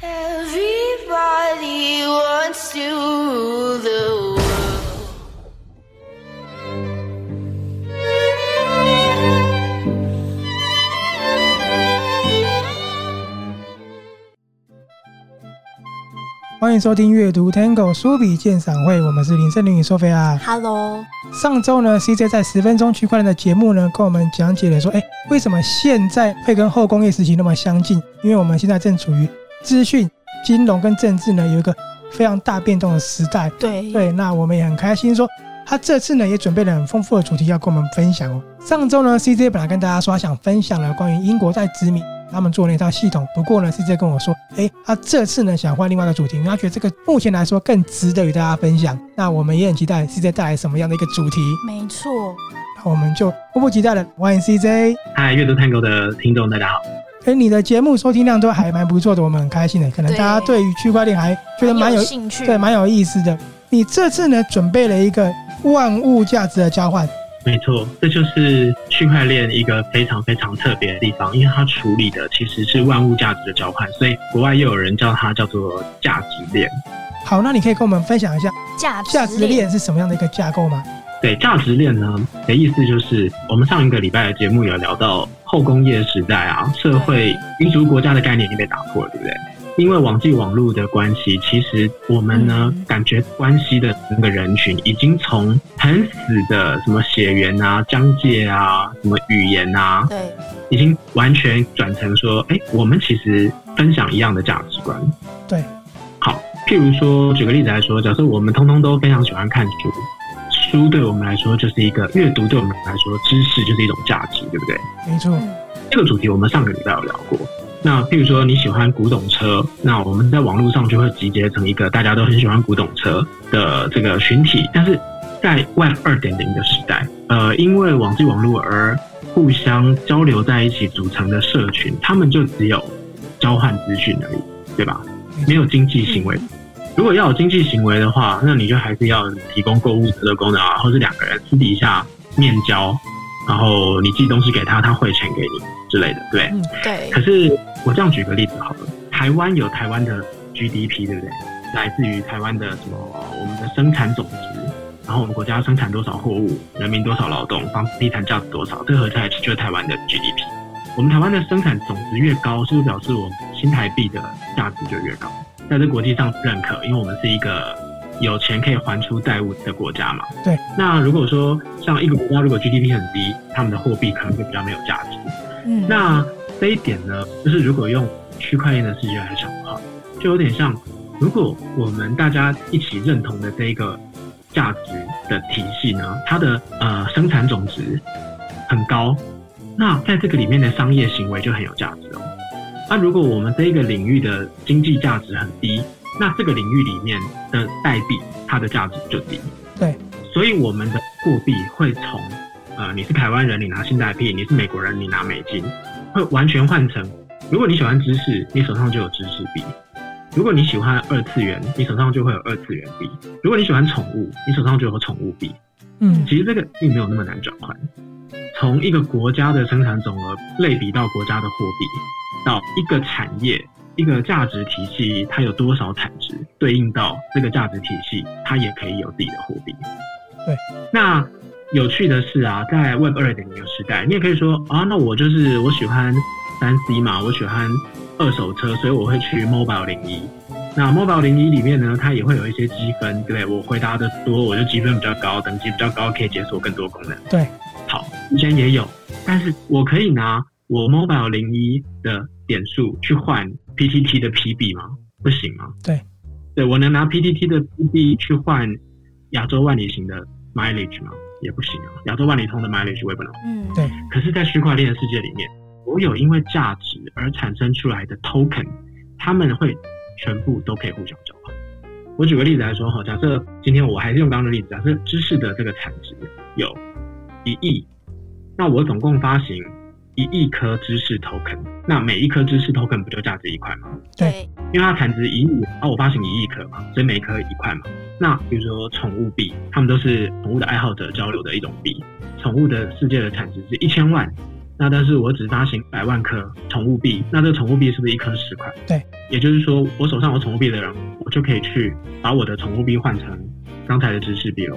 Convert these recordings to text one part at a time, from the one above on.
Everybody wants to rule the world. 欢迎收听阅读 Tango 书笔鉴赏会，我们是林森林与 Sophia。Hello，上周呢，CJ 在十分钟区块链的节目呢，跟我们讲解了说，哎，为什么现在会跟后工业时期那么相近？因为我们现在正处于资讯、金融跟政治呢有一个非常大变动的时代。对对，那我们也很开心说，他这次呢也准备了很丰富的主题要跟我们分享哦。上周呢，CJ 本来跟大家说他想分享了关于英国在殖民。他们做那套系统，不过呢，CJ 跟我说，哎，他这次呢想换另外一个主题，因为他觉得这个目前来说更值得与大家分享。那我们也很期待 CJ 带来什么样的一个主题。没错，那我们就迫不及待的，欢迎 CJ。嗨，阅读探戈的听众大家好。哎，你的节目收听量都还蛮不错的，我们很开心的。可能大家对于区块链还觉得蛮有，有兴趣，对，蛮有意思的。你这次呢准备了一个万物价值的交换。没错，这就是区块链一个非常非常特别的地方，因为它处理的其实是万物价值的交换，所以国外又有人叫它叫做价值链。好，那你可以跟我们分享一下价价值链是什么样的一个架构吗？对，价值链呢的意思就是，我们上一个礼拜的节目有聊到后工业时代啊，社会民族国家的概念已经被打破了，对不对？因为网际网络的关系，其实我们呢、嗯、感觉关系的那个人群已经从很死的什么血缘啊、疆界啊、什么语言啊，对，已经完全转成说，哎，我们其实分享一样的价值观。对，好，譬如说，举个例子来说，假设我们通通都非常喜欢看书，书对我们来说就是一个阅读，对我们来说知识就是一种价值，对不对？没错，这个主题我们上个礼拜有聊过。那譬如说你喜欢古董车，那我们在网络上就会集结成一个大家都很喜欢古董车的这个群体。但是在 Web 二点零的时代，呃，因为网际网络而互相交流在一起组成的社群，他们就只有交换资讯而已，对吧？没有经济行为。如果要有经济行为的话，那你就还是要提供购物车的功能啊，或是两个人私底下面交，然后你寄东西给他，他汇钱给你之类的，对。嗯，对。可是。我这样举个例子好了，台湾有台湾的 GDP，对不对？来自于台湾的什么？我们的生产总值，然后我们国家生产多少货物，人民多少劳动，房地产价值多少，这合在一起就是台湾的 GDP。我们台湾的生产总值越高，是不是表示我们新台币的价值就越高？在这国际上认可，因为我们是一个有钱可以还出债务的国家嘛。对。那如果说像一个国家如果 GDP 很低，他们的货币可能会比较没有价值。嗯。那这一点呢，就是如果用区块链的世界来想的话，就有点像，如果我们大家一起认同的这一个价值的体系呢，它的呃生产总值很高，那在这个里面的商业行为就很有价值哦。那如果我们这一个领域的经济价值很低，那这个领域里面的代币它的价值就低。对，所以我们的货币会从呃你是台湾人，你拿新台币；你是美国人，你拿美金。会完全换成，如果你喜欢知识，你手上就有知识币；如果你喜欢二次元，你手上就会有二次元币；如果你喜欢宠物，你手上就有宠物币。嗯，其实这个并没有那么难转换。从一个国家的生产总额类比到国家的货币，到一个产业、一个价值体系，它有多少产值，对应到这个价值体系，它也可以有自己的货币。对，那。有趣的是啊，在 Web 二点零时代，你也可以说啊，那我就是我喜欢三 C 嘛，我喜欢二手车，所以我会去 Mobile 零一。那 Mobile 零一里面呢，它也会有一些积分，对不对？我回答的多，我就积分比较高，等级比较高，可以解锁更多功能。对，好，以前也有，但是我可以拿我 Mobile 零一的点数去换 PTT 的 PB 吗？不行吗？对，对，我能拿 PTT 的 PB 去换亚洲万里行的 Mileage 吗？也不行啊，亚洲万里通的 mileage 我也不能。嗯，对。可是，在区块链的世界里面，所有因为价值而产生出来的 token，他们会全部都可以互相交换。我举个例子来说哈，假设今天我还是用刚刚的例子，假设知识的这个产值有一亿，那我总共发行一亿颗知识 token，那每一颗知识 token 不就价值一块吗？对，因为它产值一亿，啊，我发行一亿颗嘛，所以每一颗一块嘛。那比如说宠物币，他们都是宠物的爱好者交流的一种币。宠物的世界的产值是一千万，那但是我只发行百万颗宠物币，那这个宠物币是不是一颗十块？对，也就是说，我手上有宠物币的人，我就可以去把我的宠物币换成刚才的知识币喽。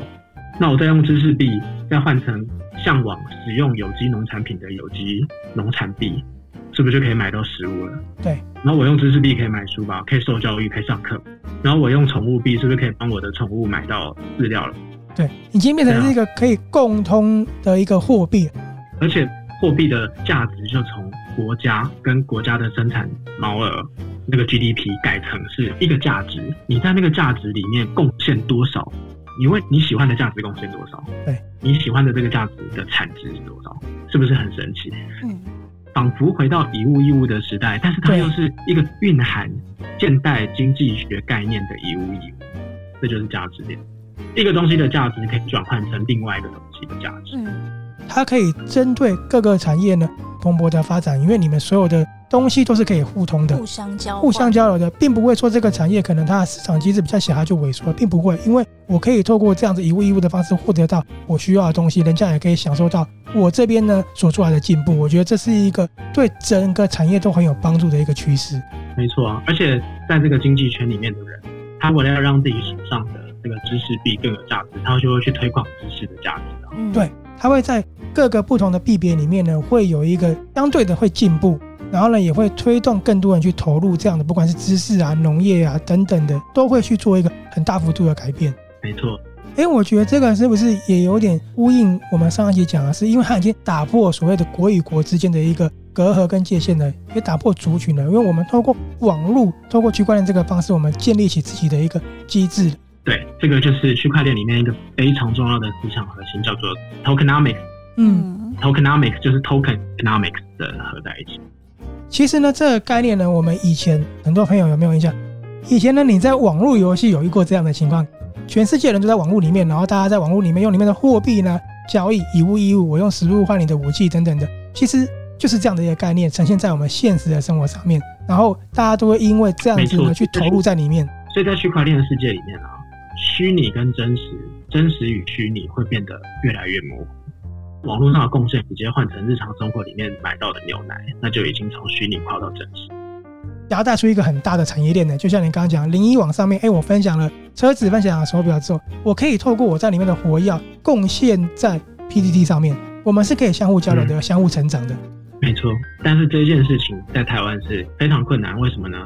那我再用知识币再换成向往使用有机农产品的有机农产币，是不是就可以买到食物了？对。然后我用知识币可以买书包，可以受教育，可以上课。然后我用宠物币是不是可以帮我的宠物买到饲料了？对，已经变成是一个可以共通的一个货币，而且。货币的价值就从国家跟国家的生产毛额那个 GDP 改成是一个价值，你在那个价值里面贡献多少？你问你喜欢的价值贡献多少？对，你喜欢的这个价值的产值是多少？是不是很神奇？嗯，仿佛回到以物易物的时代，但是它又是一个蕴含现代经济学概念的以物易物，这就是价值链。一个东西的价值可以转换成另外一个东西的价值。嗯它可以针对各个产业呢蓬勃的发展，因为你们所有的东西都是可以互通的、互相交互相交流的，并不会说这个产业可能它的市场机制比较小，它就萎缩了，并不会，因为我可以透过这样子一物一物的方式获得到我需要的东西，人家也可以享受到我这边呢所出来的进步。我觉得这是一个对整个产业都很有帮助的一个趋势。没错啊，而且在这个经济圈里面的人，他为了要让自己手上的这个知识币更有价值，他就会去推广知识的价值。嗯，对。他会在各个不同的币别里面呢，会有一个相对的会进步，然后呢，也会推动更多人去投入这样的，不管是知识啊、农业啊等等的，都会去做一个很大幅度的改变。没错，哎，我觉得这个是不是也有点呼应我们上一集讲的是，因为它已经打破所谓的国与国之间的一个隔阂跟界限了，也打破族群了，因为我们透过网络，透过区块链这个方式，我们建立起自己的一个机制。对，这个就是区块链里面一个非常重要的思想核心，叫做 tokenomics。嗯，tokenomics 就是 tokenomics 的合在一起。其实呢，这个概念呢，我们以前很多朋友有没有印象？以前呢，你在网络游戏有遇过这样的情况，全世界人都在网络里面，然后大家在网络里面用里面的货币呢交易，以物易物，我用食物换你的武器等等的，其实就是这样的一个概念呈现在我们现实的生活上面，然后大家都会因为这样子呢去投入在里面。所以在区块链的世界里面啊。虚拟跟真实，真实与虚拟会变得越来越模糊。网络上的贡献直接换成日常生活里面买到的牛奶，那就已经从虚拟跑到真实。然后带出一个很大的产业链呢，就像你刚刚讲，零一网上面，哎，我分享了车子，分享了手表之后，我可以透过我在里面的活跃贡献在 PTT 上面，我们是可以相互交流的，嗯、相互成长的。没错，但是这件事情在台湾是非常困难，为什么呢？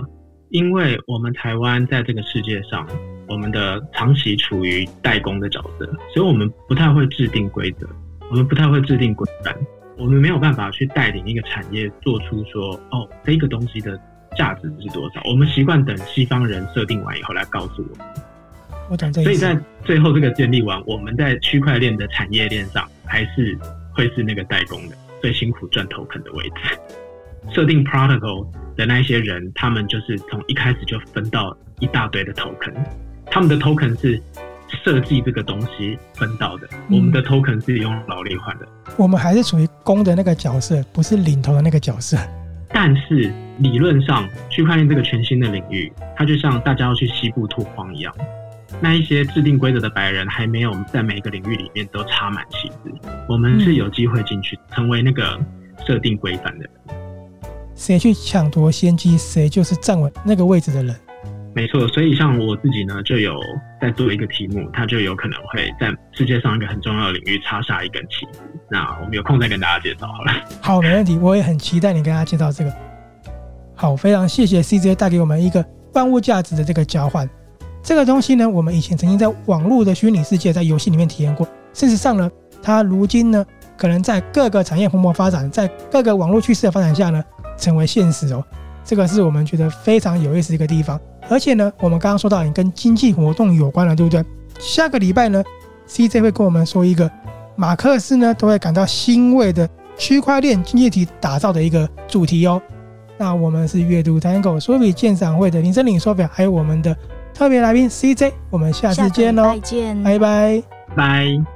因为我们台湾在这个世界上。我们的长期处于代工的角色，所以我们不太会制定规则，我们不太会制定规范，我们没有办法去带领一个产业做出说，哦，这个东西的价值是多少。我们习惯等西方人设定完以后来告诉我们。我懂这。所以在最后这个建立完，我们在区块链的产业链上还是会是那个代工的，最辛苦赚 token 的位置。设定 protocol 的那些人，他们就是从一开始就分到一大堆的 token。他们的 token 是设计这个东西分到的，嗯、我们的 token 是用劳力换的。我们还是属于公的那个角色，不是领头的那个角色。但是理论上，区块链这个全新的领域，它就像大家要去西部拓荒一样，那一些制定规则的白人还没有在每一个领域里面都插满旗子，我们是有机会进去成为那个设定规范的人。谁去抢夺先机，谁就是站稳那个位置的人。没错，所以像我自己呢，就有在做一个题目，它就有可能会在世界上一个很重要的领域插下一根旗子。那我们有空再跟大家介绍好了。好，没问题，我也很期待你跟大家介绍这个。好，非常谢谢 CJ 带给我们一个万物价值的这个交换。这个东西呢，我们以前曾经在网络的虚拟世界，在游戏里面体验过。事实上呢，它如今呢，可能在各个产业蓬勃发展，在各个网络趋势的发展下呢，成为现实哦。这个是我们觉得非常有意思的一个地方。而且呢，我们刚刚说到也跟经济活动有关了，对不对？下个礼拜呢，CJ 会跟我们说一个马克思呢都会感到欣慰的区块链经济体打造的一个主题哦。那我们是阅读 Tango 说比鉴赏会的林森林手表，还有我们的特别来宾 CJ，我们下次见喽，再见，拜拜，拜。